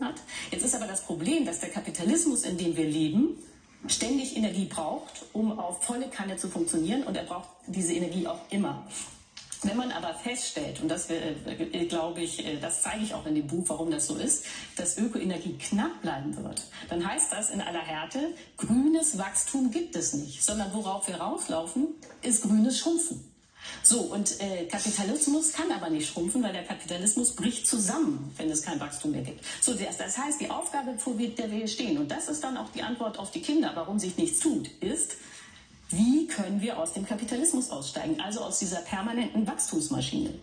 hat. Jetzt ist aber das Problem, dass der Kapitalismus, in dem wir leben, ständig Energie braucht, um auf volle Kanne zu funktionieren und er braucht diese Energie auch immer. Wenn man aber feststellt, und das äh, glaube ich, äh, das zeige ich auch in dem Buch, warum das so ist, dass Ökoenergie knapp bleiben wird, dann heißt das in aller Härte, grünes Wachstum gibt es nicht, sondern worauf wir rauslaufen, ist grünes Schrumpfen. So, und äh, Kapitalismus kann aber nicht schrumpfen, weil der Kapitalismus bricht zusammen, wenn es kein Wachstum mehr gibt. So, das, das heißt, die Aufgabe, vor der wir stehen, und das ist dann auch die Antwort auf die Kinder, warum sich nichts tut, ist, wie können wir aus dem Kapitalismus aussteigen, also aus dieser permanenten Wachstumsmaschine.